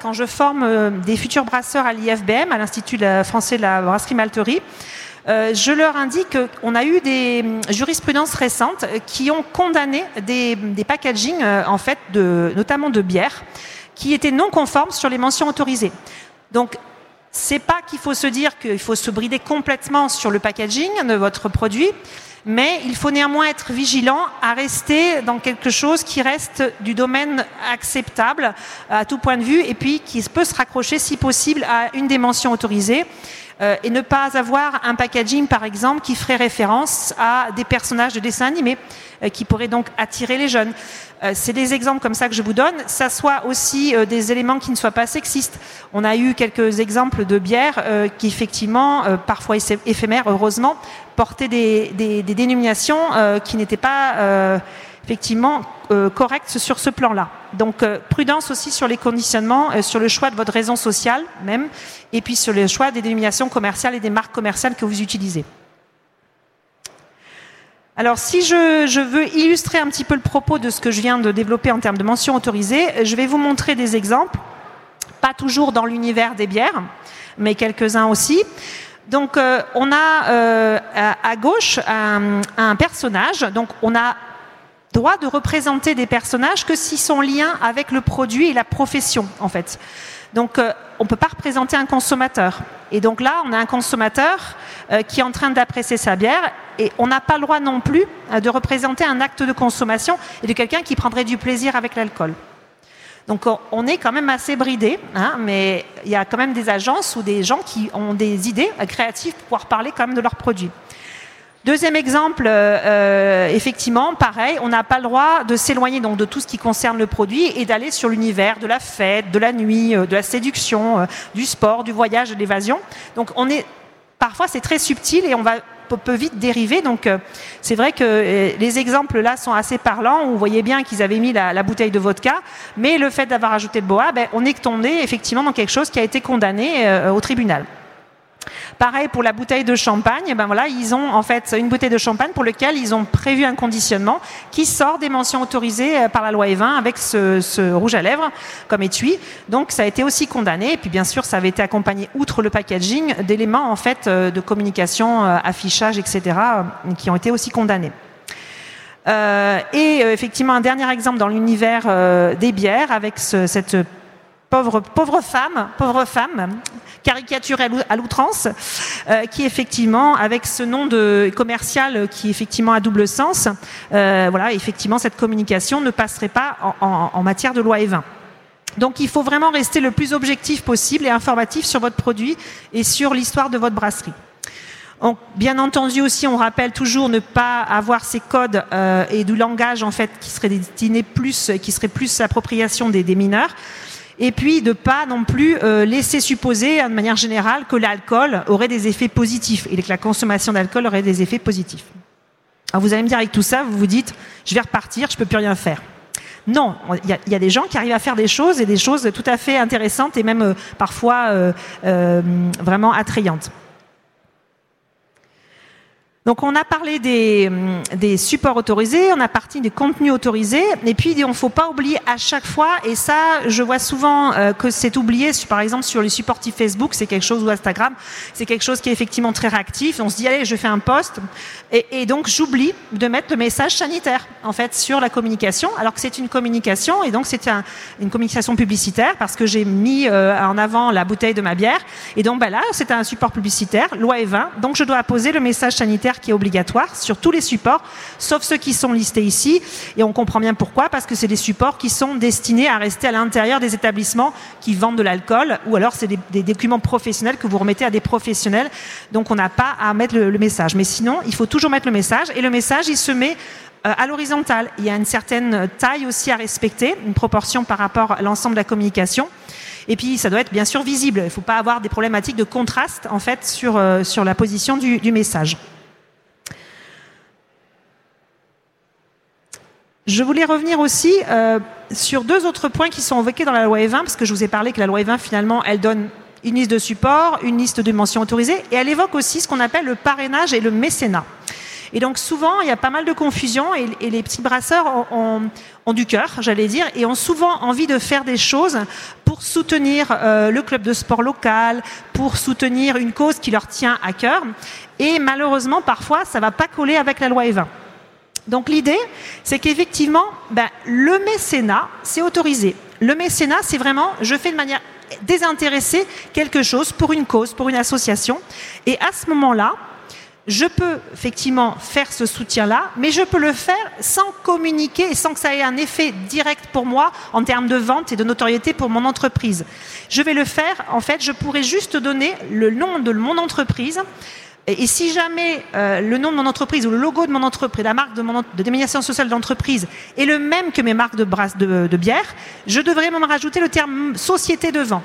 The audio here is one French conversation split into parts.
Quand je forme euh, des futurs brasseurs à l'IFBM, à l'Institut français de la brasserie malterie, euh, je leur indique qu'on a eu des hum, jurisprudences récentes qui ont condamné des, des packagings, euh, en fait, notamment de bière, qui étaient non conformes sur les mentions autorisées. Donc, c'est pas qu'il faut se dire qu'il faut se brider complètement sur le packaging de votre produit, mais il faut néanmoins être vigilant à rester dans quelque chose qui reste du domaine acceptable à tout point de vue et puis qui peut se raccrocher si possible à une des mentions autorisées. Euh, et ne pas avoir un packaging, par exemple, qui ferait référence à des personnages de dessins animés, euh, qui pourraient donc attirer les jeunes. Euh, c'est des exemples comme ça que je vous donne. Ça soit aussi des éléments qui ne soient pas sexistes. On a eu quelques exemples de bières qui, effectivement, parfois éphémères, heureusement, portaient des, des dénominations qui n'étaient pas effectivement euh, correcte sur ce plan-là. Donc euh, prudence aussi sur les conditionnements, euh, sur le choix de votre raison sociale même, et puis sur le choix des dénominations commerciales et des marques commerciales que vous utilisez. Alors si je, veux illustrer un petit peu le propos de ce que je viens de développer en termes de mentions autorisées, je vais vous montrer des exemples, pas toujours dans l'univers des bières, mais quelques-uns aussi. Donc on a à, gauche un, un, personnage, donc on a droit de représenter des personnages que s'ils sont lien avec le produit et la profession, en fait. Donc, euh, on ne peut pas représenter un consommateur. Et donc là, on a un consommateur euh, qui est en train d'apprécier sa bière et on n'a pas le droit non plus euh, de représenter un acte de consommation et de quelqu'un qui prendrait du plaisir avec l'alcool. Donc on est quand même assez bridé, hein, mais il y a quand même des agences ou des gens qui ont des idées créatives pour pouvoir parler quand même de leurs produits. Deuxième exemple, euh, euh, effectivement, pareil, on n'a pas le droit de s'éloigner donc de tout ce qui concerne le produit et d'aller sur l'univers de la fête, de la nuit, euh, de la séduction, du sport, du voyage, de l'évasion. Donc on est parfois c'est très subtil et on va peut vite dériver. Donc c'est vrai que les exemples là sont assez parlants. Vous voyez bien qu'ils avaient mis la, bouteille de vodka, mais le fait d'avoir ajouté le boa, ben, on est tombé effectivement dans quelque chose qui a été condamné au tribunal. Pareil pour la bouteille de champagne, ben voilà, ils ont en fait une bouteille de champagne pour laquelle ils ont prévu un conditionnement qui sort des mentions autorisées euh, par la loi E20 avec ce, rouge à lèvres comme étui. Donc ça a été aussi condamné. Et puis bien sûr, ça avait été accompagné outre le packaging d'éléments en fait euh, de communication, euh, affichage, etc. qui ont été aussi condamnés. et effectivement, un dernier exemple dans l'univers des bières avec cette pauvre, pauvre femme, pauvre femme, caricaturée à l'outrance, euh, qui effectivement, avec ce nom de commercial qui effectivement a double sens, euh, voilà, effectivement, cette communication ne passerait pas en, matière de loi E20. Donc il faut vraiment rester le plus objectif possible et informatif sur votre produit et sur l'histoire de votre brasserie. bien entendu aussi, on rappelle toujours ne pas avoir ces codes euh, et du langage en fait qui serait destiné plus, qui serait plus appropriation des mineurs et puis de pas non plus euh, laisser supposer de manière générale que l'alcool aurait des effets positifs et que la consommation d'alcool aurait des effets positifs. Alors vous allez me dire avec tout ça, vous vous dites, je vais repartir, je peux plus rien faire. Non, il y, a des gens qui arrivent à faire des choses et des choses tout à fait intéressantes et même euh, parfois euh, vraiment attrayantes. Donc on a parlé des, des, supports autorisés, on a parlé des contenus autorisés, et puis il ne faut pas oublier à chaque fois, et ça je vois souvent euh, que c'est oublié, par exemple sur les supportifs Facebook, c'est quelque chose, ou Instagram, c'est quelque chose qui est effectivement très réactif, on se dit allez je fais un post, et, et donc j'oublie de mettre le message sanitaire en fait sur la communication, alors que c'est une communication, et donc c'est un, une communication publicitaire, parce que j'ai mis euh, en avant la bouteille de ma bière, et donc bah là c'est un support publicitaire, loi E20, donc je dois poser le message sanitaire qui est obligatoire sur tous les supports, sauf ceux qui sont listés ici. Et on comprend bien pourquoi, parce que c'est des supports qui sont destinés à rester à l'intérieur des établissements qui vendent de l'alcool, ou alors c'est des, documents professionnels que vous remettez à des professionnels. Donc on n'a pas à mettre le, message. Mais sinon, il faut toujours mettre le message. Et le message, il se met euh, à l'horizontale. Il y a une certaine taille aussi à respecter, une proportion par rapport à l'ensemble de la communication. Et puis, ça doit être bien sûr visible. Il ne faut pas avoir des problématiques de contraste, en fait, sur, euh, sur la position du, du message. Je voulais revenir aussi euh, sur deux autres points qui sont évoqués dans la loi E20, parce que je vous ai parlé que la loi E20, finalement, elle donne une liste de supports, une liste de mentions autorisées, et elle évoque aussi ce qu'on appelle le parrainage et le mécénat. Et donc souvent, il y a pas mal de confusion et, les petits brasseurs ont, du cœur, j'allais dire, et ont souvent envie de faire des choses pour soutenir euh, le club de sport local, pour soutenir une cause qui leur tient à cœur. Et malheureusement, parfois, ça ne va pas coller avec la loi E20. Donc l'idée, c'est qu'effectivement, ben, le mécénat, c'est autorisé. Le mécénat, c'est vraiment, je fais de manière désintéressée quelque chose pour une cause, pour une association. Et à ce moment-là, je peux effectivement faire ce soutien-là, mais je peux le faire sans communiquer et sans que ça ait un effet direct pour moi en termes de vente et de notoriété pour mon entreprise. Je vais le faire, en fait, je pourrais juste donner le nom de mon entreprise et, si jamais euh, le nom de mon entreprise ou le logo de mon entreprise, la marque de, mon, de dénomination sociale d'entreprise est le même que mes marques de, brasse, de, bière, je devrais même rajouter le terme société devant.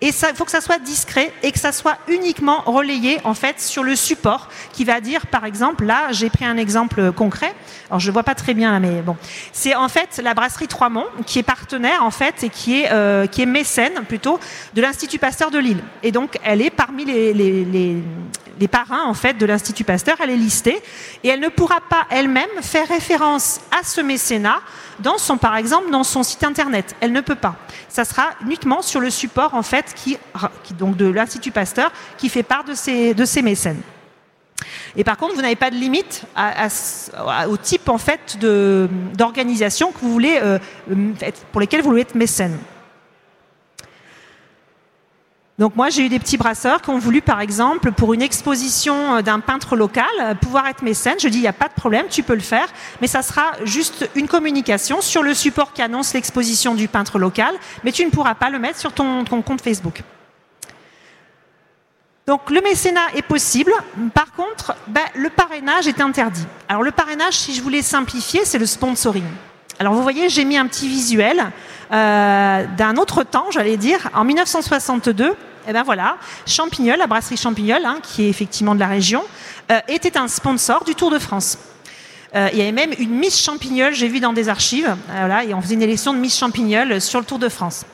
Et il faut que ça soit discret et que ça soit uniquement relayé en fait sur le support qui va dire, par exemple, là j'ai pris un exemple concret. Alors je ne vois pas très bien mais bon, c'est en fait la brasserie Trois Monts qui est partenaire en fait et qui est euh, qui est mécène plutôt de l'Institut Pasteur de Lille. Et donc elle est parmi les, les, les, les parrains en fait de l'Institut Pasteur, elle est listée et elle ne pourra pas elle-même faire référence à ce mécénat dans son, par exemple, dans son site internet. Elle ne peut pas. Ça sera uniquement sur le support en fait qui, donc de l'Institut Pasteur qui fait part de ces, de ces mécènes. Et par contre, vous n'avez pas de limite au type en fait d'organisation que vous voulez, euh, pour lesquelles vous voulez être mécène. Donc moi, j'ai eu des petits brasseurs qui ont voulu, par exemple, pour une exposition euh, d'un peintre local, euh, pouvoir être mécène. Je dis, il n'y a pas de problème, tu peux le faire, mais ça sera juste une communication sur le support qui annonce l'exposition du peintre local, mais tu ne pourras pas le mettre sur ton, compte Facebook. Donc le mécénat est possible. Par contre, ben, le parrainage est interdit. Alors le parrainage, si je voulais simplifier, c'est le sponsoring. Alors vous voyez, j'ai mis un petit visuel euh, d'un autre temps, j'allais dire. En 1962, eh ben voilà, Champignol, la brasserie Champignol, hein, qui est effectivement de la région, euh, était un sponsor du Tour de France. Euh, il y avait même une Miss Champignol, j'ai vu dans des archives, voilà, et on faisait une élection de Miss Champignol sur le Tour de France.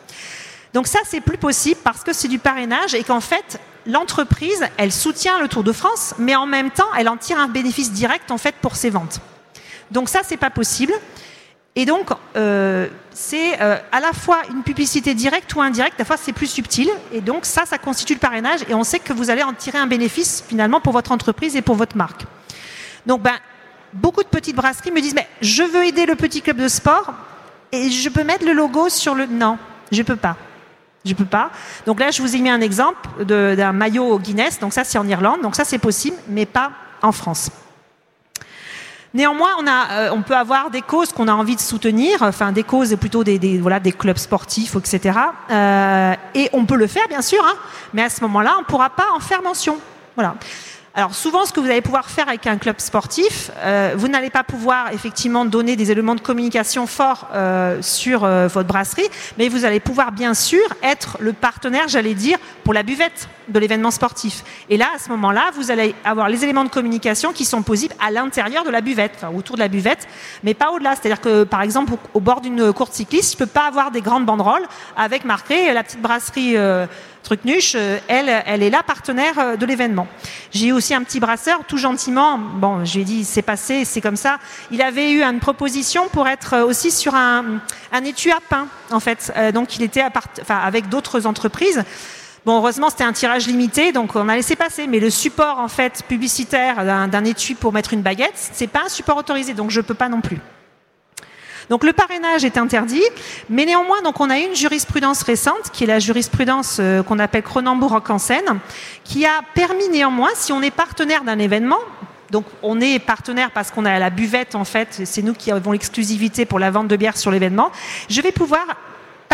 Donc ça, c'est plus possible parce que c'est du parrainage et qu'en fait, l'entreprise, elle soutient le Tour de France, mais en même temps, elle en tire un bénéfice direct en fait pour ses ventes. Donc ça, c'est pas possible. Et donc, euh, c'est euh, à la fois une publicité directe ou indirecte, des fois c'est plus subtil, et donc ça, ça constitue le parrainage, et on sait que vous allez en tirer un bénéfice finalement pour votre entreprise et pour votre marque. Donc, ben, beaucoup de petites brasseries me disent, mais je veux aider le petit club de sport, et je peux mettre le logo sur le... Non, je peux pas. Je peux pas. Donc là, je vous ai mis un exemple d'un maillot Guinness, donc ça c'est en Irlande, donc ça c'est possible, mais pas en France. Néanmoins, euh, on peut avoir des causes qu'on a envie de soutenir, enfin des causes plutôt des, clubs sportifs, etc. Euh, et on peut le faire, bien sûr, hein, mais à ce moment-là, on ne pourra pas en faire mention. Voilà. Alors souvent, ce que vous allez pouvoir faire avec un club sportif, euh, vous n'allez pas pouvoir effectivement donner des éléments de communication forts sur votre brasserie, mais vous allez pouvoir bien sûr être le partenaire, j'allais dire, pour la buvette de l'événement sportif. Et là, à ce moment-là, vous allez avoir les éléments de communication qui sont possibles à l'intérieur de la buvette, enfin, autour de la buvette, mais pas au-delà. C'est-à-dire que, par exemple, au, bord d'une courte cycliste, je ne peux pas avoir des grandes banderoles avec marqué la petite brasserie Trucnuche, euh, elle, elle est la partenaire euh, de l'événement. J'ai aussi un petit brasseur, tout gentiment. Bon, je lui ai dit, c'est passé, c'est comme ça. Il avait eu une proposition pour être euh, aussi sur un, un étui à pain, en fait. donc, il était avec d'autres entreprises. Bon, heureusement, c'était un tirage limité, donc on a laissé passer. Mais le support, en fait, publicitaire d'un étui pour mettre une baguette, c'est pas un support autorisé, donc je peux pas non plus. Donc le parrainage est interdit, mais néanmoins, donc on a une jurisprudence récente, qui est la jurisprudence euh, qu'on appelle Cronenbourg-Ankensen, qui a permis néanmoins, si on est partenaire d'un événement, donc on est partenaire parce qu'on a la buvette en fait, c'est nous qui avons l'exclusivité pour la vente de bière sur l'événement. Je vais pouvoir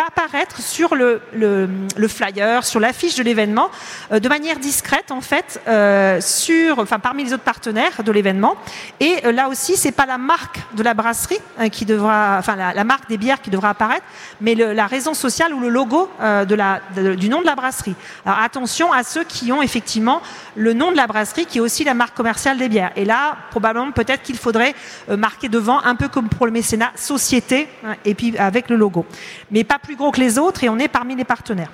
apparaître sur le, le, flyer, sur l'affiche de l'événement, euh, de manière discrète en fait, euh, sur, enfin parmi les autres partenaires de l'événement. Et euh, là aussi, c'est pas la marque de la brasserie qui devra, enfin la, marque des bières qui devra apparaître, mais la raison sociale ou le logo de la, du nom de la brasserie. Alors attention à ceux qui ont effectivement le nom de la brasserie qui est aussi la marque commerciale des bières. Et là, probablement, peut-être qu'il faudrait marquer devant, un peu comme pour le mécénat, société, hein, et puis avec le logo. Mais pas plus gros que les autres et on est parmi les partenaires.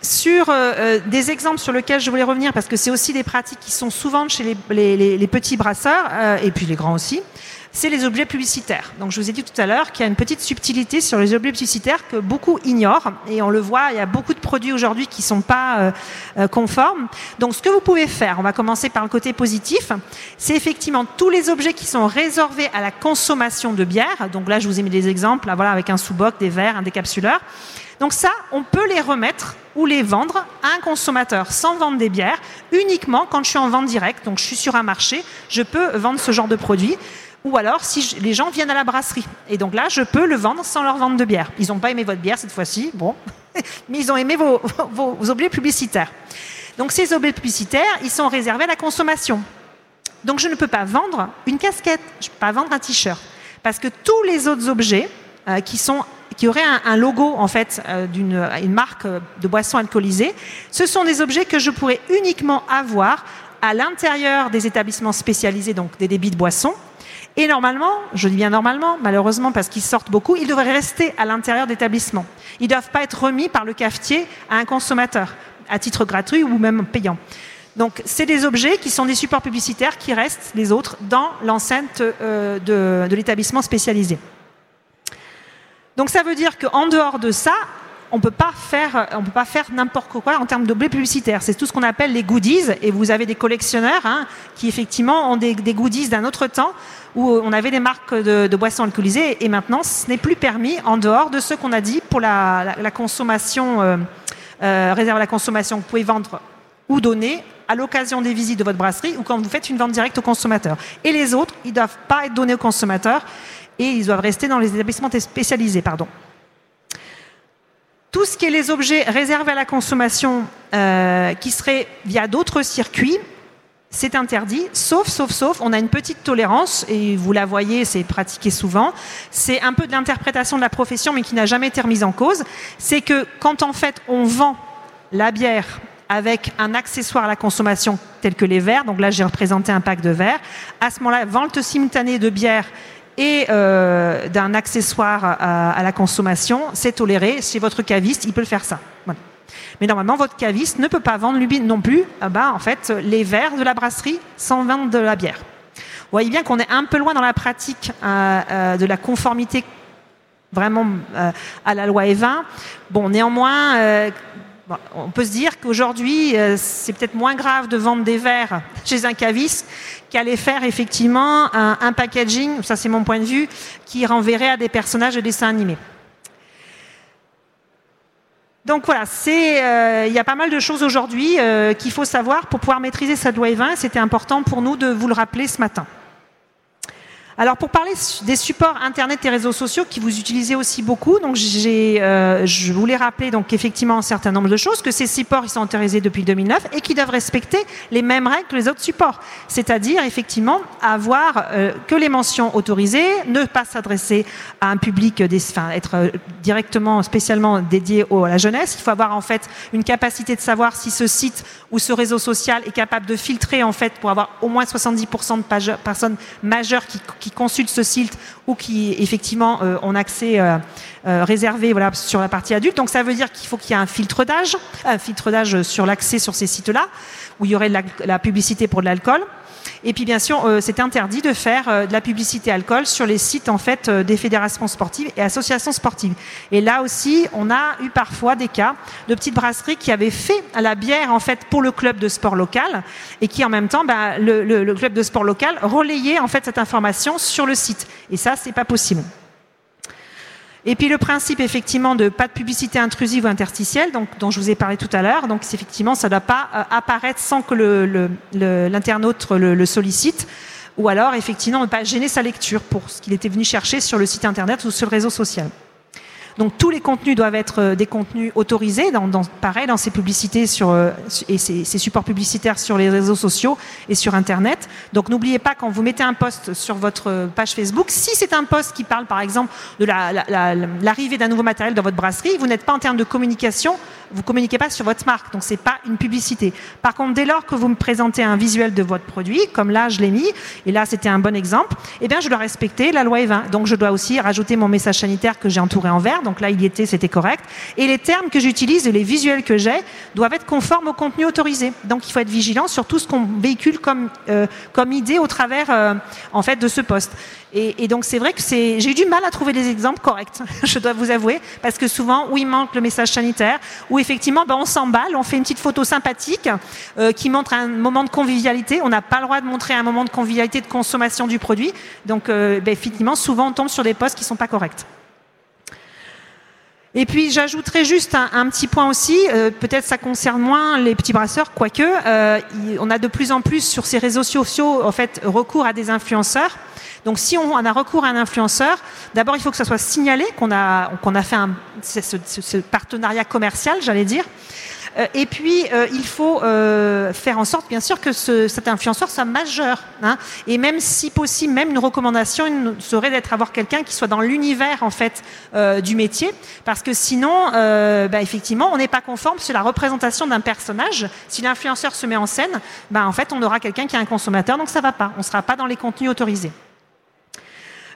sur des exemples sur lesquels je voulais revenir, parce que c'est aussi des pratiques qui sont souvent chez les, petits brasseurs, et puis les grands aussi, c'est les objets publicitaires. Donc je vous ai dit tout à l'heure qu'il y a une petite subtilité sur les objets publicitaires que beaucoup ignorent et on le voit, il y a beaucoup de produits aujourd'hui qui ne sont pas euh, euh, conformes. Donc ce que vous pouvez faire, on va commencer par le côté positif, c'est effectivement tous les objets qui sont réservés à la consommation de bière. Donc là je vous ai mis des exemples, voilà, avec un sous-boc, des verres, un décapsuleur. Donc ça, on peut les remettre ou les vendre à un consommateur sans vendre des bières, uniquement quand je suis en vente directe. Donc je suis sur un marché, je peux vendre ce genre de produit. Ou alors, si les gens viennent à la brasserie. Et donc là, je peux le vendre sans leur vendre de bière. Ils n'ont pas aimé votre bière cette fois-ci, bon, mais ils ont aimé vos, objets publicitaires. Donc ces objets publicitaires, ils sont réservés à la consommation. Donc je ne peux pas vendre une casquette, je ne peux pas vendre un t-shirt. Parce que tous les autres objets euh, qui, auraient un, logo en fait euh, d'une une marque de boisson alcoolisée, ce sont des objets que je pourrais uniquement avoir à l'intérieur des établissements spécialisés, donc des débits de boissons, et normalement, je dis bien normalement, malheureusement parce qu'ils sortent beaucoup, ils devraient rester à l'intérieur d'établissements. Ils ne doivent pas être remis par le cafetier à un consommateur, à titre gratuit ou même payant. Donc, c'est des objets qui sont des supports publicitaires qui restent, les autres, dans l'enceinte euh, de, de l'établissement spécialisé. Donc, ça veut dire qu'en dehors de ça, on peut peut pas faire n'importe quoi en termes d'objets publicitaires. C'est tout ce qu'on appelle les goodies. Et vous avez des collectionneurs hein, qui effectivement ont des, goodies d'un autre temps où on avait des marques de, boissons alcoolisées et maintenant ce n'est plus permis en dehors de ce qu'on a dit pour la, consommation euh, euh, réserve à la consommation. Vous pouvez vendre ou donner à l'occasion des visites de votre brasserie ou quand vous faites une vente directe au consommateur. Et les autres, ils doivent pas être donnés au consommateur et ils doivent rester dans les établissements spécialisés. Pardon tout ce qui est les objets réservés à la consommation euh, qui seraient via d'autres circuits, c'est interdit, sauf, sauf, sauf, on a une petite tolérance, et vous la voyez, c'est pratiqué souvent, c'est un peu de l'interprétation de la profession, mais qui n'a jamais été remise en cause, c'est que quand en fait on vend la bière avec un accessoire à la consommation tel que les verres, donc là j'ai représenté un pack de verres, à ce moment-là, vente simultanée de bière et euh, d'un accessoire à, la consommation, c'est toléré. Chez votre caviste, il peut le faire ça. Mais normalement, votre caviste ne peut pas vendre lui non plus ah bah, en fait, les verres de la brasserie sans vendre de la bière. Vous voyez bien qu'on est un peu loin dans la pratique euh, euh, de la conformité vraiment à la loi E20. Bon, néanmoins, on peut se dire qu'aujourd'hui, euh, c'est peut-être moins grave de vendre des verres chez un caviste qu'aller faire effectivement un, packaging, ça c'est mon point de vue, qui renverrait à des personnages de dessins animés. Donc voilà, euh, il y a pas mal de choses aujourd'hui euh, qu'il faut savoir pour pouvoir maîtriser cette loi 20. C'était important pour nous de vous le rappeler ce matin. Alors pour parler des supports internet et réseaux sociaux qui vous utilisez aussi beaucoup, donc j'ai, euh, je voulais rappeler donc effectivement un certain nombre de choses que ces supports ils sont autorisés depuis 2009 et qui doivent respecter les mêmes règles que les autres supports, c'est-à-dire effectivement avoir euh, que les mentions autorisées, ne pas s'adresser à un public, des, être euh, directement spécialement dédié à la jeunesse. Il faut avoir en fait une capacité de savoir si ce site ou ce réseau social est capable de filtrer en fait pour avoir au moins 70% de personnes majeures qui qui consultent ce site ou qui effectivement euh, ont accès euh, euh, réservé sur la partie adulte. Donc ça veut dire qu'il faut qu'il y ait un filtre d'âge, un filtre d'âge sur l'accès sur ces sites-là, où il y aurait la publicité pour de l'alcool. Et puis bien sûr, euh, c'est interdit de faire euh, de la publicité alcool sur les sites en fait euh, des fédérations sportives et associations sportives. Et là aussi, on a eu parfois des cas de petites brasseries qui avaient fait la bière en fait pour le club de sport local et qui en même temps, bah, le, le, club de sport local relayait en fait cette information sur le site. Et ça, c'est pas possible. Et puis le principe effectivement de pas de publicité intrusive ou interstitielle, dont je vous ai parlé tout à l'heure, donc effectivement ça ne doit pas euh, apparaître sans que l'internaute le, sollicite, ou alors effectivement ne pas gêner sa lecture pour ce qu'il était venu chercher sur le site internet ou sur le réseau social. Donc tous les contenus doivent être euh, des contenus autorisés, pareil dans ces publicités sur, euh, et ces, supports publicitaires sur les réseaux sociaux et sur Internet. Donc n'oubliez pas quand vous mettez un post sur votre page Facebook, si c'est un post qui parle par exemple de l'arrivée d'un nouveau matériel dans votre brasserie, vous n'êtes pas en termes de communication, vous communiquez pas sur votre marque, donc c'est pas une publicité. Par contre, dès lors que vous me présentez un visuel de votre produit, comme là je l'ai mis, et là c'était un bon exemple, eh bien je dois respecter la loi E20. Donc je dois aussi rajouter mon message sanitaire que j'ai entouré en vert donc là il y était, c'était correct. Et les termes que j'utilise et les visuels que j'ai doivent être conformes au contenu autorisé. Donc il faut être vigilant sur tout ce qu'on véhicule comme, euh, comme idée au travers euh, en fait de ce poste. Et, donc c'est vrai que j'ai eu du mal à trouver des exemples corrects, je dois vous avouer, parce que souvent, où il manque le message sanitaire, où effectivement, ben, on s'emballe, on fait une petite photo sympathique euh, qui montre un moment de convivialité. On n'a pas le droit de montrer un moment de convivialité de consommation du produit. Donc, ben, effectivement, souvent, on tombe sur des postes qui ne sont pas corrects. Et puis j'ajouterai juste un, petit point aussi, euh, peut-être ça concerne moins les petits brasseurs, quoique euh, on a de plus en plus sur ces réseaux sociaux en fait recours à des influenceurs. Donc si on, a recours à un influenceur, d'abord il faut que ça soit signalé qu'on a a fait un, ce partenariat commercial, j'allais dire. Euh, et puis, euh, il faut euh, faire en sorte, bien sûr, que cet influenceur soit majeur. Hein. Et même si possible, même une recommandation serait d'être avoir quelqu'un qui soit dans l'univers en fait du métier, parce que sinon, bah, effectivement, on n'est pas conforme sur la représentation d'un personnage. Si l'influenceur se met en scène, bah, en fait, on aura quelqu'un qui est un consommateur, donc ça va pas. On ne sera pas dans les contenus autorisés.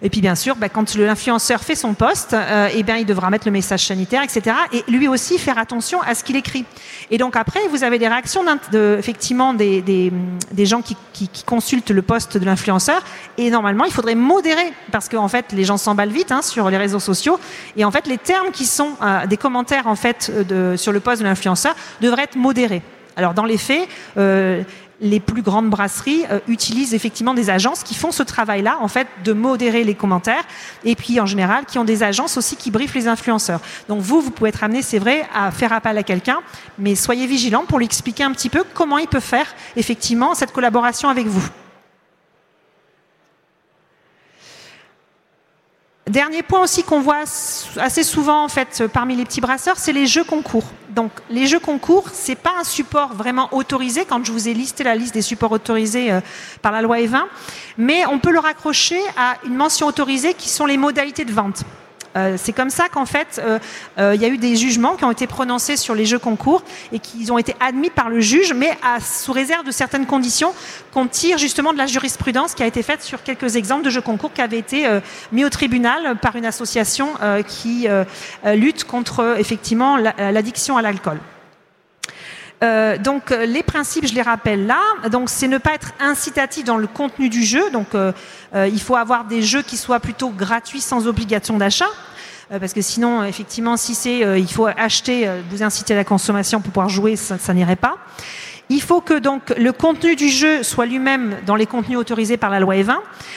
Et puis bien sûr, bah, quand l'influenceur fait son poste, euh, eh bien, il devra mettre le message sanitaire, etc. Et lui aussi faire attention à ce qu'il écrit. Et donc après, vous avez des réactions de, effectivement des, des, des gens qui, qui, qui, consultent le poste de l'influenceur. Et normalement, il faudrait modérer parce qu'en fait, les gens s'emballent vite hein, sur les réseaux sociaux. Et en fait, les termes qui sont euh, des commentaires en fait de, sur le poste de l'influenceur devraient être modérés. Alors dans les faits, euh, les plus grandes brasseries euh, utilisent effectivement des agences qui font ce travail-là, en fait, de modérer les commentaires, et puis en général, qui ont des agences aussi qui briefent les influenceurs. Donc vous, vous pouvez être amené, c'est vrai, à faire appel à quelqu'un, mais soyez vigilant pour lui expliquer un petit peu comment il peut faire effectivement cette collaboration avec vous. Dernier point aussi qu'on voit assez souvent en fait parmi les petits brasseurs, c'est les jeux concours. Donc les jeux concours, c'est pas un support vraiment autorisé quand je vous ai listé la liste des supports autorisés euh, par la loi E20, mais on peut le raccrocher à une mention autorisée qui sont les modalités de vente. Euh, c'est comme ça qu'en fait, euh, euh, il y a eu des jugements qui ont été prononcés sur les jeux concours et qui ont été admis par le juge, mais sous réserve de certaines conditions qu'on tire justement de la jurisprudence qui a été faite sur quelques exemples de jeux concours qui avaient été mis au tribunal par une association qui lutte contre effectivement l'addiction à l'alcool. Euh, donc euh, les principes, je les rappelle là. Donc c'est ne pas être incitatif dans le contenu du jeu. Donc euh, il faut avoir des jeux qui soient plutôt gratuits sans obligation d'achat. Parce que sinon, effectivement, si c'est il faut acheter, vous inciter à la consommation pour pouvoir jouer, ça, ça n'irait pas. Il faut que donc le contenu du jeu soit lui-même dans les contenus autorisés par la loi E20.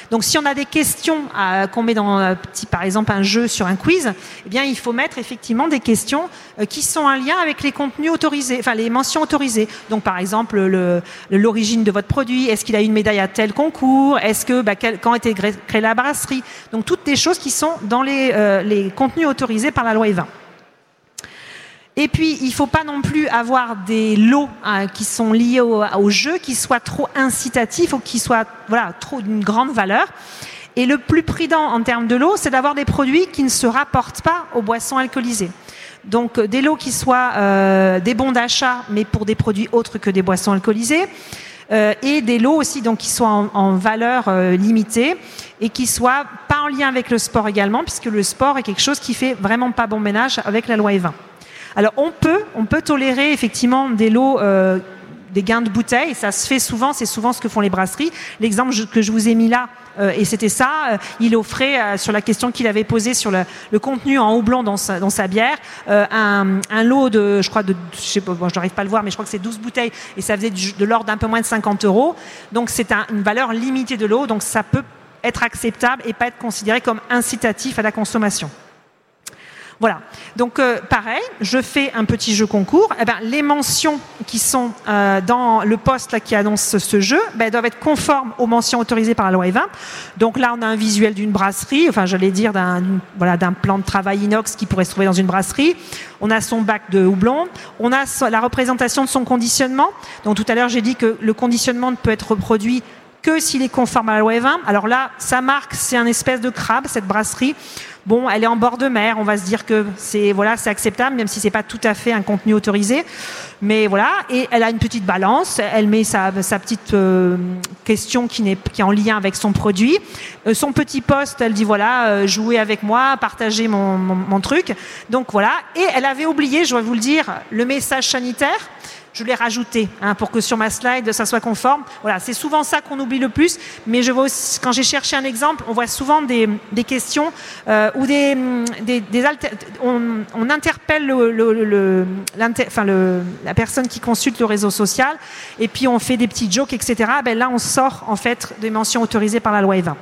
Donc si on a des questions qu'on met dans euh, par exemple un jeu sur un quiz, eh bien il faut mettre effectivement des questions euh, qui sont en lien avec les contenus autorisés, enfin les mentions autorisées. Donc par exemple l'origine de votre produit, est-ce qu'il a eu une médaille à tel concours, est-ce que bah, quand a été créée la brasserie. Donc toutes des choses qui sont dans les, euh, les contenus autorisés par la loi E20. Et puis, il ne faut pas non plus avoir des lots hein, qui sont liés au, jeu qui soient trop incitatifs ou qui soient voilà, trop d'une grande valeur. Et le plus prudent en termes de lots, c'est d'avoir des produits qui ne se rapportent pas aux boissons alcoolisées. Donc des lots qui soient euh, des bons d'achat, mais pour des produits autres que des boissons alcoolisées. Euh, et des lots aussi donc qui soient en, en valeur euh, limitée et qui soient pas en lien avec le sport également, puisque le sport est quelque chose qui fait vraiment pas bon ménage avec la loi E20. Alors on peut, on peut tolérer effectivement des lots euh, des gains de bouteilles, ça se fait souvent, c'est souvent ce que font les brasseries. L'exemple que je vous ai mis là, euh, et c'était ça, euh, il offrait sur la question qu'il avait posée sur le, contenu en houblon dans sa, dans sa bière, un, lot de, je crois, de, je sais pas, je n'arrive pas à le voir, mais je crois que c'est 12 bouteilles, et ça faisait de l'ordre d'un peu moins de 50 euros. Donc c'est une valeur limitée de l'eau, donc ça peut être acceptable et pas être considéré comme incitatif à la consommation. Voilà. Donc euh, pareil, je fais un petit jeu concours. Eh ben, les mentions qui sont euh, dans le poste qui annonce ce jeu ben, doivent être conformes aux mentions autorisées par la loi E20. Donc là, on a un visuel d'une brasserie, enfin j'allais dire d'un voilà, d'un plan de travail inox qui pourrait se trouver dans une brasserie. On a son bac de houblon. On a la représentation de son conditionnement. Donc tout à l'heure, j'ai dit que le conditionnement ne peut être reproduit que s'il est conforme à la loi E20. Alors là, sa marque, c'est un espèce de crabe, cette brasserie. Bon, elle est en bord de mer, on va se dire que c'est voilà, c'est acceptable, même si c'est pas tout à fait un contenu autorisé. Mais voilà, et elle a une petite balance. Elle met sa, petite euh, question qui, est en lien avec son produit. Euh, son petit poste, elle dit voilà, euh, jouez avec moi, partagez mon truc. Donc voilà. Et elle avait oublié, je vais vous le dire, le message sanitaire je l'ai rajouté hein, pour que sur ma slide ça soit conforme. Voilà, c'est souvent ça qu'on oublie le plus. Mais je vois aussi, quand j'ai cherché un exemple, on voit souvent des, questions euh, ou des, alter, on, interpelle la personne qui consulte le réseau social et puis on fait des petits jokes, etc. Ben là, on sort en fait des mentions autorisées par la loi E20.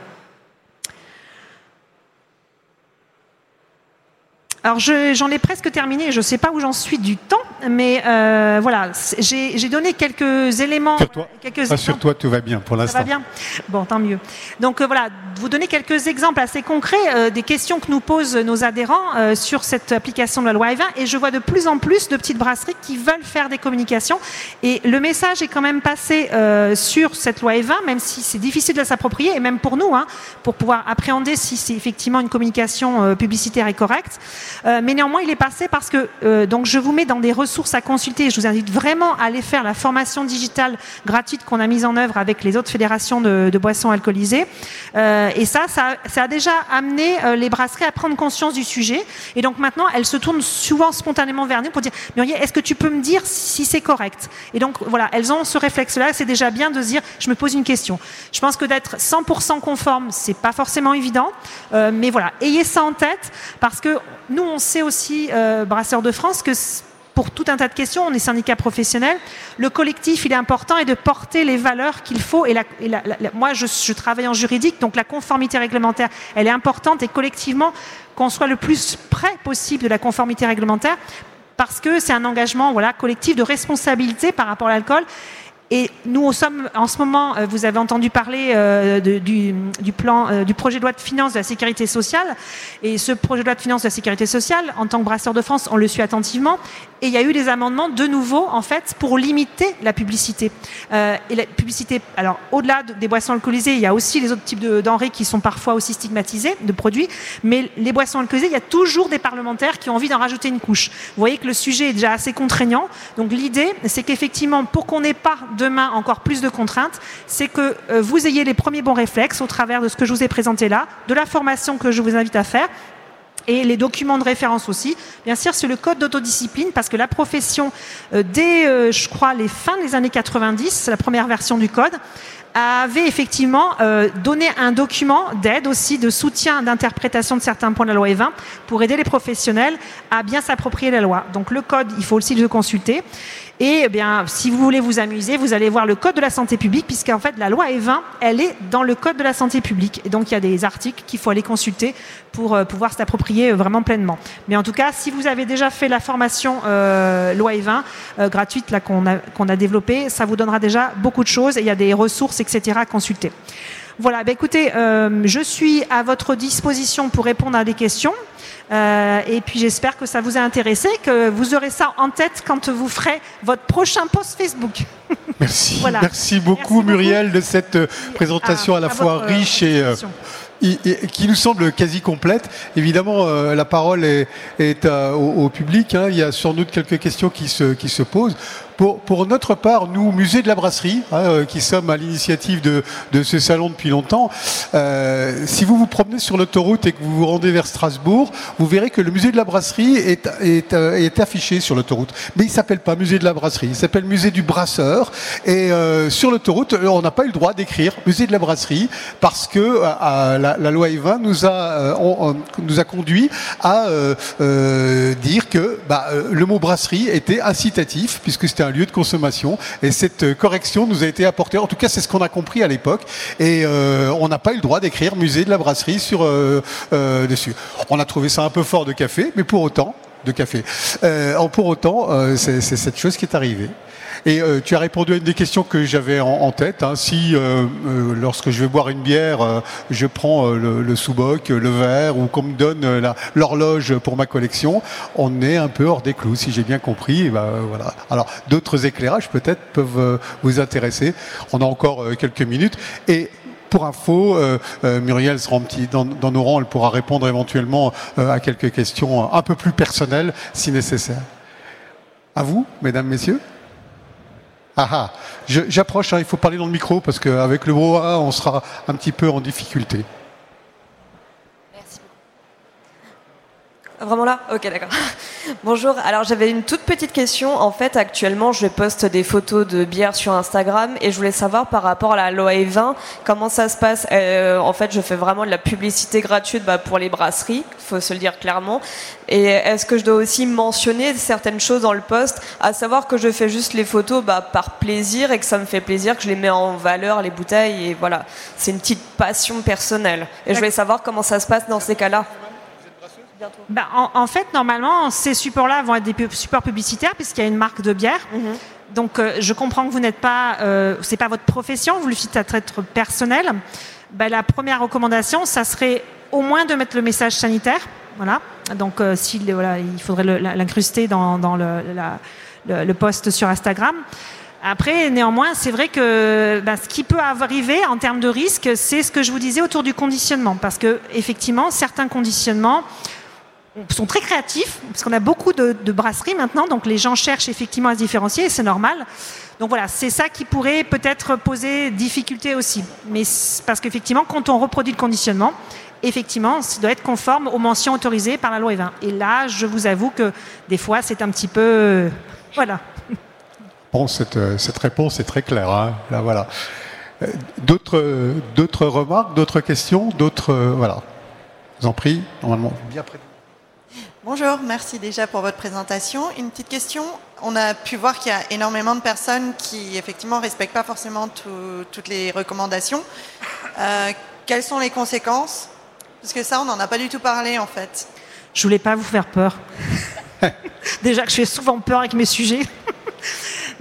Alors j'en ai presque terminé, je ne sais pas où j'en suis du temps, mais euh, voilà, j'ai donné quelques éléments. Sur toi, quelques sur toi tout va bien pour l'instant. Ça va bien Bon, tant mieux. Donc euh, voilà, vous donner quelques exemples assez concrets euh, des questions que nous posent nos adhérents sur cette application de la loi E20 et je vois de plus en plus de petites brasseries qui veulent faire des communications et le message est quand même passé sur cette loi E20, même si c'est difficile de s'approprier et même pour nous, hein, pour pouvoir appréhender si c'est effectivement une communication publicitaire et correcte. Mais néanmoins, il est passé parce que donc je vous mets dans des ressources à consulter. Je vous invite vraiment à aller faire la formation digitale gratuite qu'on a mise en œuvre avec les autres fédérations de, boissons alcoolisées. Euh, et ça, ça, ça, a déjà amené euh, les brasseries à prendre conscience du sujet. Et donc maintenant, elles se tournent souvent spontanément vers nous pour dire Muriel, est-ce que tu peux me dire si c'est correct? Et donc voilà, elles ont ce réflexe-là. C'est déjà bien de se dire je me pose une question. Je pense que d'être 100% conforme, c'est pas forcément évident. Euh, mais voilà, ayez ça en tête parce que nous, on sait aussi, euh, Brasseurs de France, que pour tout un tas de questions, on est syndicat professionnel. Le collectif, il est important et de porter les valeurs qu'il faut. Et, moi, je, je, travaille en juridique, donc la conformité réglementaire, elle est importante et collectivement, qu'on soit le plus près possible de la conformité réglementaire, parce que c'est un engagement voilà, collectif de responsabilité par rapport à l'alcool. Et nous sommes en ce moment, euh, vous avez entendu parler euh, de, du, plan, euh, du projet de loi de finances de la sécurité sociale. Et ce projet de loi de finances de la sécurité sociale, en tant que brasseur de France, on le suit attentivement. Et il y a eu des amendements de nouveau, en fait, pour limiter la publicité. Et la publicité, alors au-delà des boissons alcoolisées, il y a aussi les autres types de denrées qui sont parfois aussi stigmatisés, de produits. Mais les boissons alcoolisées, il y a toujours des parlementaires qui ont envie d'en rajouter une couche. Vous voyez que le sujet est déjà assez contraignant. Donc l'idée, c'est qu'effectivement, pour qu'on n'ait pas demain encore plus de contraintes, c'est que euh, vous ayez les premiers bons réflexes au travers de ce que je vous ai présenté là, de la formation que je vous invite à faire, et les documents de référence aussi. Bien sûr, c'est le code d'autodiscipline parce que la profession, euh, dès, euh, je crois, les fins des années 90, la première version du code, avait effectivement donné un document d'aide aussi, de soutien, d'interprétation de certains points de la loi E20 pour aider les professionnels à bien s'approprier la loi. Donc le code, il faut aussi le consulter. Et eh bien, si vous voulez vous amuser, vous allez voir le code de la santé publique, puisqu'en fait, la loi E20, elle est dans le code de la santé publique. Et donc, il y a des articles qu'il faut aller consulter pour euh, pouvoir s'approprier euh, vraiment pleinement. Mais en tout cas, si vous avez déjà fait la formation euh, loi E20 euh, gratuite là qu'on a développée, ça vous donnera déjà beaucoup de choses. Et il y a des ressources, etc. à consulter. Voilà, bah écoutez, euh, je suis à votre disposition pour répondre à des questions. Euh, et puis j'espère que ça vous a intéressé, que vous aurez ça en tête quand vous ferez votre prochain post Facebook. Merci. voilà. Merci beaucoup Merci Muriel beaucoup. de cette présentation à, à la à fois riche et euh, qui nous semble quasi complète. Évidemment, euh, la parole est, est à, au, au, public. Hein. Il y a sans doute quelques questions qui se, qui se posent. Pour, notre part, nous, Musée de la Brasserie, hein, euh, qui sommes à l'initiative de, ce salon depuis longtemps, euh, si vous vous promenez sur l'autoroute et que vous vous rendez vers Strasbourg, vous verrez que le Musée de la Brasserie est, euh, affiché sur l'autoroute. Mais il ne s'appelle pas Musée de la Brasserie, il s'appelle Musée du Brasseur. Et sur l'autoroute, on n'a pas eu le droit d'écrire Musée de la Brasserie parce que la, loi E20 nous a, on, conduit à dire que bah, le mot brasserie était incitatif, puisque c'était un lieu de consommation. Et cette correction nous a été apportée. En tout cas, c'est ce qu'on a compris à l'époque. Et euh, on n'a pas eu le droit d'écrire musée de la brasserie sur euh, euh, dessus. On a trouvé ça un peu fort de café, mais pour autant, de café. pour autant, c'est cette chose qui est arrivée. Et euh, tu as répondu à une des questions que j'avais en, tête. Hein. Si euh, euh, lorsque je vais boire une bière, je prends le, sous-boc, le verre, ou qu'on me donne l'horloge pour ma collection, on est un peu hors des clous, si j'ai bien compris. Ben, voilà. Alors d'autres éclairages peut-être peuvent vous intéresser. On a encore quelques minutes. Et pour info, Muriel sera petit, dans, dans, nos rangs, elle pourra répondre éventuellement à quelques questions un peu plus personnelles si nécessaire. À vous, mesdames, messieurs. Ah ah, j'approche, hein, il faut parler dans le micro parce qu'avec le brouhaha, on sera un petit peu en difficulté. Vraiment là Ok, d'accord. Bonjour. Alors j'avais une toute petite question. En fait, actuellement, je poste des photos de bière sur Instagram et je voulais savoir par rapport à la loi E20, comment ça se passe? Euh, en fait, je fais vraiment de la publicité gratuite bah, pour les brasseries, faut se le dire clairement. Et est-ce que je dois aussi mentionner certaines choses dans le post, à savoir que je fais juste les photos bah, par plaisir et que ça me fait plaisir, que je les mets en valeur les bouteilles et voilà, c'est une petite passion personnelle. Et je voulais savoir comment ça se passe dans ces cas-là. Bah, en, fait, normalement, ces supports-là vont être des supports publicitaires puisqu'il y a une marque de bière. Mhm. Donc, euh, je comprends que vous n'êtes pas, euh, c'est pas votre profession, vous le faites à titre personnel. Bah, la première recommandation, ça serait au moins de mettre le message sanitaire. Voilà. Donc, euh, voilà, il faudrait l'incruster dans, le, le, post sur Instagram. Après, néanmoins, c'est vrai que bah, ce qui peut arriver en termes de risque, c'est ce que je vous disais autour du conditionnement. Parce que, effectivement, certains conditionnements sont très créatifs, parce qu'on a beaucoup de, brasseries maintenant, donc les gens cherchent effectivement à se différencier, et c'est normal. Donc voilà, c'est ça qui pourrait peut-être poser difficulté aussi. Mais parce qu'effectivement, quand on reproduit le conditionnement, effectivement, ça doit être conforme aux mentions autorisées par la loi E20. Et là, je vous avoue que des fois, c'est un petit peu... Voilà. Bon, cette, cette réponse est très claire. Hein. Là, voilà. Euh, d'autres, remarques, d'autres questions, d'autres... Voilà. Je vous en prie, normalement, bien prêt. Bonjour, merci déjà pour votre présentation. Une petite question. On a pu voir qu'il y a énormément de personnes qui effectivement ne respectent pas forcément toutes les recommandations. Euh, quelles sont les conséquences? Parce que ça, on n'en a pas du tout parlé en fait. Je voulais pas vous faire peur. déjà que je fais souvent peur avec mes sujets.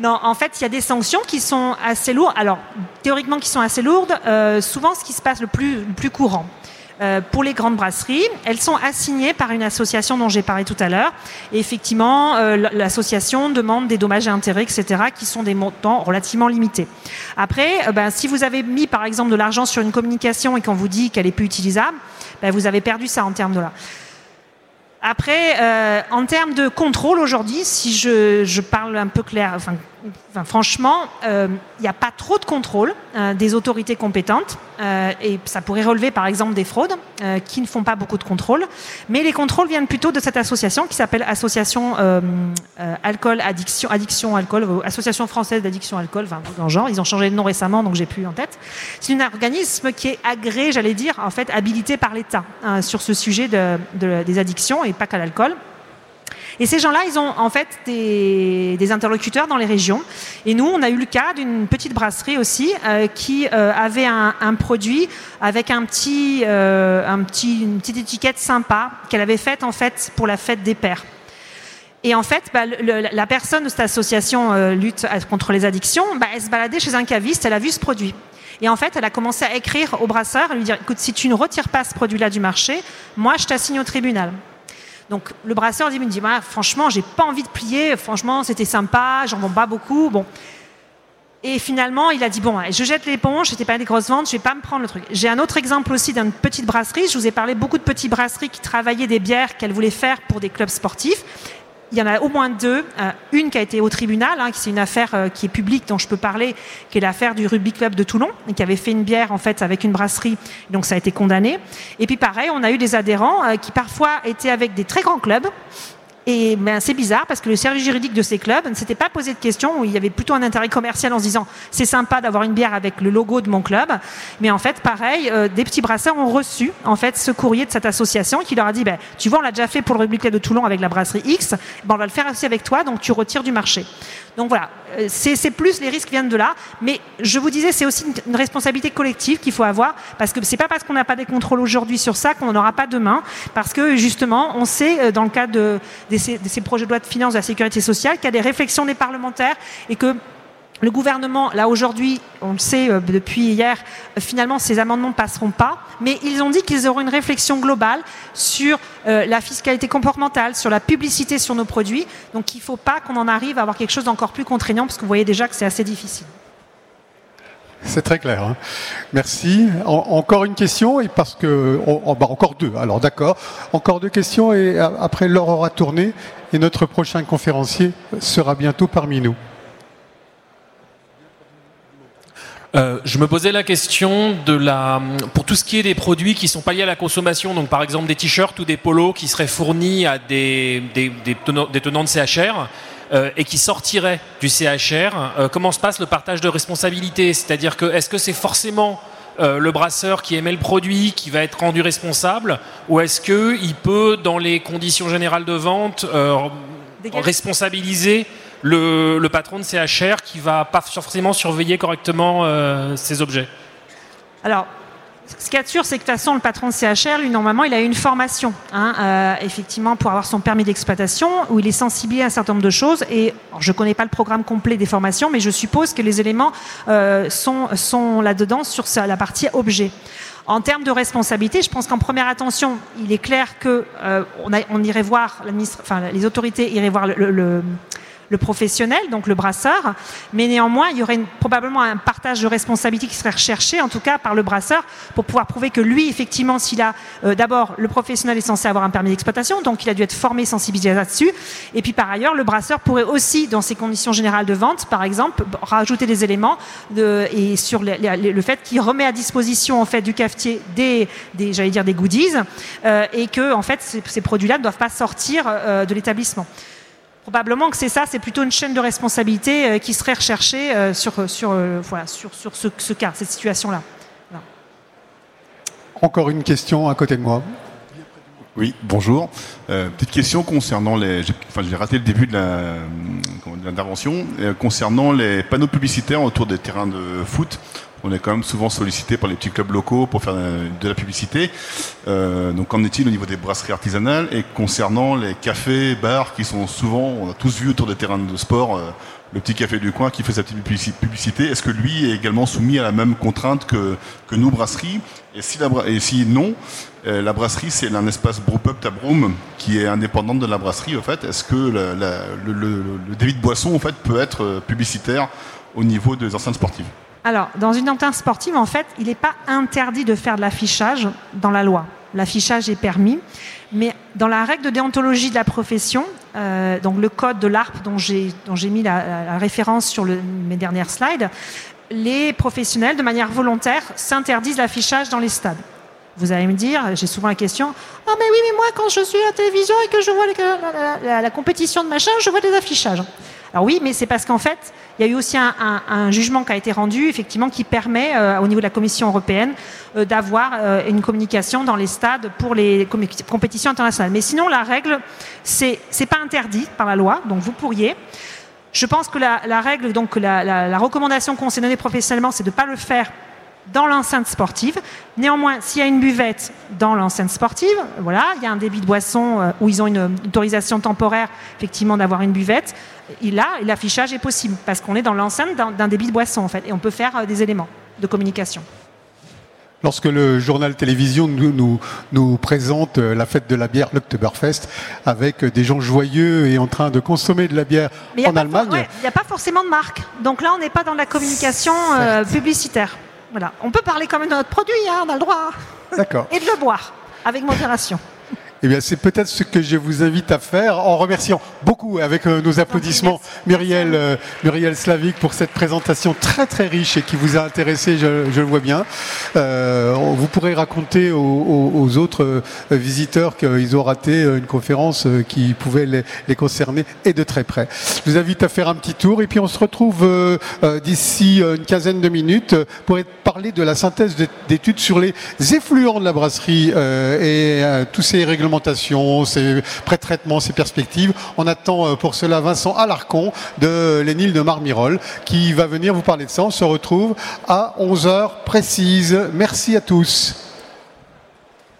Non, en fait, il y a des sanctions qui sont assez lourdes. Alors, théoriquement, qui sont assez lourdes. Euh, souvent, ce qui se passe le plus, le plus courant, euh, pour les grandes brasseries. Elles sont assignées par une association dont j'ai parlé tout à l'heure. Et effectivement, euh, l'association demande des dommages et intérêts, etc., qui sont des montants relativement limités. Après, euh, ben, si vous avez mis par exemple de l'argent sur une communication et qu'on vous dit qu'elle est plus utilisable, ben, vous avez perdu ça en termes de là. Après, en termes de contrôle aujourd'hui, si je, parle un peu clair, enfin franchement, il euh, n'y a pas trop de contrôle euh, des autorités compétentes euh, et ça pourrait relever par exemple des fraudes qui ne font pas beaucoup de contrôle. Mais les contrôles viennent plutôt de cette association qui s'appelle Association Alcool Addiction, Addiction Alcool, Association française d'addiction alcool, enfin dans le genre. Ils ont changé de nom récemment, donc j'ai plus en tête. C'est un organisme qui est agréé, j'allais dire, en fait habilité par l'État sur ce sujet des addictions pas qu'à l'alcool. Et ces gens-là, ils ont en fait des, interlocuteurs dans les régions. Et nous, on a eu le cas d'une petite brasserie aussi euh, qui euh, avait un, produit avec un petit, euh, un petit, une petite étiquette sympa qu'elle avait faite en fait pour la fête des pères. Et en fait, bah, la personne de cette association lutte contre les addictions, bah, elle se baladait chez un caviste, elle a vu ce produit. Et en fait, elle a commencé à écrire au brasseur, à lui dire, écoute, si tu ne retires pas ce produit-là du marché, moi, je t'assigne au tribunal. Donc le brasseur dit, me dit, bah, franchement, j'ai pas envie de plier, franchement, c'était sympa, j'en vends pas beaucoup. Bon. Et finalement, il a dit, bon, je jette l'éponge, c'était pas des grosses ventes, je vais pas me prendre le truc. J'ai un autre exemple aussi d'une petite brasserie. Je vous ai parlé beaucoup de petites brasseries qui travaillaient des bières qu'elles voulaient faire pour des clubs sportifs il y en a au moins deux. Euh, une qui a été au tribunal, hein, c'est une affaire euh, qui est publique dont je peux parler, qui est l'affaire du Rugby Club de Toulon, qui avait fait une bière en fait avec une brasserie, donc ça a été condamné. Et puis pareil, on a eu des adhérents euh, qui parfois étaient avec des très grands clubs et ben, c'est bizarre parce que le service juridique de ces clubs ne s'était pas posé de questions, où il y avait plutôt un intérêt commercial en se disant c'est sympa d'avoir une bière avec le logo de mon club. Mais en fait, pareil, euh, des petits brasseurs ont reçu en fait ce courrier de cette association qui leur a dit ben, tu vois, on l'a déjà fait pour le Rugby Club de Toulon avec la brasserie X, ben, on va le faire aussi avec toi, donc tu retires du marché. Donc voilà, euh, c'est plus les risques viennent de là, mais je vous disais c'est aussi une, responsabilité collective qu'il faut avoir parce que c'est pas parce qu'on n'a pas des contrôles aujourd'hui sur ça qu'on n'en aura pas demain, parce que justement on sait euh, dans le cas de de ces, projets de loi de finances de la sécurité sociale, qu'il y a des réflexions des parlementaires et que le gouvernement, là aujourd'hui, on le sait euh, depuis hier, euh, finalement ces amendements ne passeront pas, mais ils ont dit qu'ils auront une réflexion globale sur euh, la fiscalité comportementale, sur la publicité sur nos produits. Donc il ne faut pas qu'on en arrive à avoir quelque chose d'encore plus contraignant, parce que vous voyez déjà que c'est assez difficile. C'est très clair. Hein. Merci. encore une question et parce que bah, encore deux. Alors d'accord. Encore deux questions et après l'heure aura tourné et notre prochain conférencier sera bientôt parmi nous. Euh, je me posais la question de la, pour tout ce qui est des produits qui sont pas liés à la consommation, donc par exemple des t-shirts ou des polos qui seraient fournis à des, des, des, tenants, des tenants, de CHR euh, et qui sortiraient du CHR. Euh, comment se passe le partage de responsabilité C'est-à-dire que est-ce que c'est forcément euh, le brasseur qui émet le produit qui va être rendu responsable ou est-ce qu'il peut, dans les conditions générales de vente, euh, responsabiliser le, patron de CHR qui va pas forcément surveiller correctement euh, ces objets Alors, ce qui est sûr, c'est que de toute façon, le patron de CHR, lui, normalement, il a une formation, hein, euh, effectivement, pour avoir son permis d'exploitation, où il est sensibilisé à un certain nombre de choses. Et je ne connais pas le programme complet des formations, mais je suppose que les éléments euh, sont, là-dedans sur la partie objet. En termes de responsabilité, je pense qu'en première attention, il est clair que on, a, on, irait voir, les autorités iraient voir le professionnel, donc le brasseur, mais néanmoins, il y aurait probablement un partage de responsabilité qui serait recherché, en tout cas par le brasseur, pour pouvoir prouver que lui, effectivement, s'il a euh, d'abord, le professionnel est censé avoir un permis d'exploitation, donc il a dû être formé, sensibilisé là-dessus, et puis par ailleurs, le brasseur pourrait aussi, dans ses conditions générales de vente, par exemple, rajouter des éléments de, et sur le, fait qu'il remet à disposition en fait du cafetier des, des j'allais dire des goodies, euh, et que en fait ces, produits-là ne doivent pas sortir euh, de l'établissement. Probablement que c'est ça, c'est plutôt une chaîne de responsabilité euh, qui serait recherchée euh, sur, sur, euh, voilà, sur, sur ce, cas, cette situation-là. Encore une question à côté de moi. Oui, bonjour. petite question concernant les. Enfin, j'ai raté le début de l'intervention. concernant les panneaux publicitaires autour des terrains de foot, on est quand même souvent sollicité par les petits clubs locaux pour faire de la publicité. Euh, donc qu'en est-il au niveau des brasseries artisanales et concernant les cafés, bars qui sont souvent, on a tous vu autour des terrains de sport, euh, le petit café du coin qui fait sa petite publicité, est-ce que lui est également soumis à la même contrainte que, que nous, brasseries? Et si, non, euh, la brasserie, c'est un espace brewpub tabroom qui est indépendante de la brasserie, en fait. Est-ce que le débit de boisson, en fait, peut être publicitaire au niveau des enceintes sportives? Alors, dans une antenne sportive, en fait, il n'est pas interdit de faire de l'affichage dans la loi. L'affichage est permis, mais dans la règle de déontologie de la profession, euh, donc le code de l'ARP dont j'ai mis la, référence sur mes dernières slides, les professionnels, de manière volontaire, s'interdisent l'affichage dans les stades. Vous allez me dire, j'ai souvent la question, ah mais oui, mais moi quand je suis à la télévision et que je vois la, la compétition de machin, je vois des affichages. Alors oui, mais c'est parce qu'en fait, il y a eu aussi un, jugement qui a été rendu, effectivement, qui permet euh, au niveau de la Commission européenne euh, d'avoir euh, une communication dans les stades pour les compétitions internationales. Mais sinon, la règle, c'est c'est pas interdit par la loi, donc vous pourriez. Je pense que la, règle, donc la, la recommandation qu'on s'est donnée professionnellement, c'est de ne pas le faire dans l'enceinte sportive. Néanmoins, s'il y a une buvette dans l'enceinte sportive, voilà, il y a un débit de boisson où ils ont une autorisation temporaire, effectivement, d'avoir une buvette, là, l'affichage est possible parce qu'on est dans l'enceinte d'un débit de boisson, en fait, et on peut faire euh, des éléments de communication. Lorsque le journal télévision nous, nous, présente euh, la fête de la bière, l'Oktoberfest, avec des gens joyeux et en train de consommer de la bière en Allemagne. Il n'y a pas forcément de marque. Donc là, on n'est pas dans la communication publicitaire. Voilà. On peut parler quand même de notre produit, hein, on a le droit. D'accord. Et de le boire, avec modération. Eh bien, c'est peut-être ce que je vous invite à faire en remerciant beaucoup avec euh, nos applaudissements Muriel, euh, Muriel Slavic pour cette présentation très très riche et qui vous a intéressé, je, le vois bien. Euh, vous pourrez raconter aux, autres visiteurs qu'ils ont raté une conférence qui pouvait les, concerner et de très près. Je vous invite à faire un petit tour et puis on se retrouve d'ici une quinzaine de minutes pour parler de la synthèse d'études sur les effluents de la brasserie et tous ces règlements ses pré-traitements, ses perspectives. On attend euh, pour cela Vincent Alarcon de l'ENIL de Marmirol qui va venir vous parler de ça. On se retrouve à 11h précise. Merci à tous.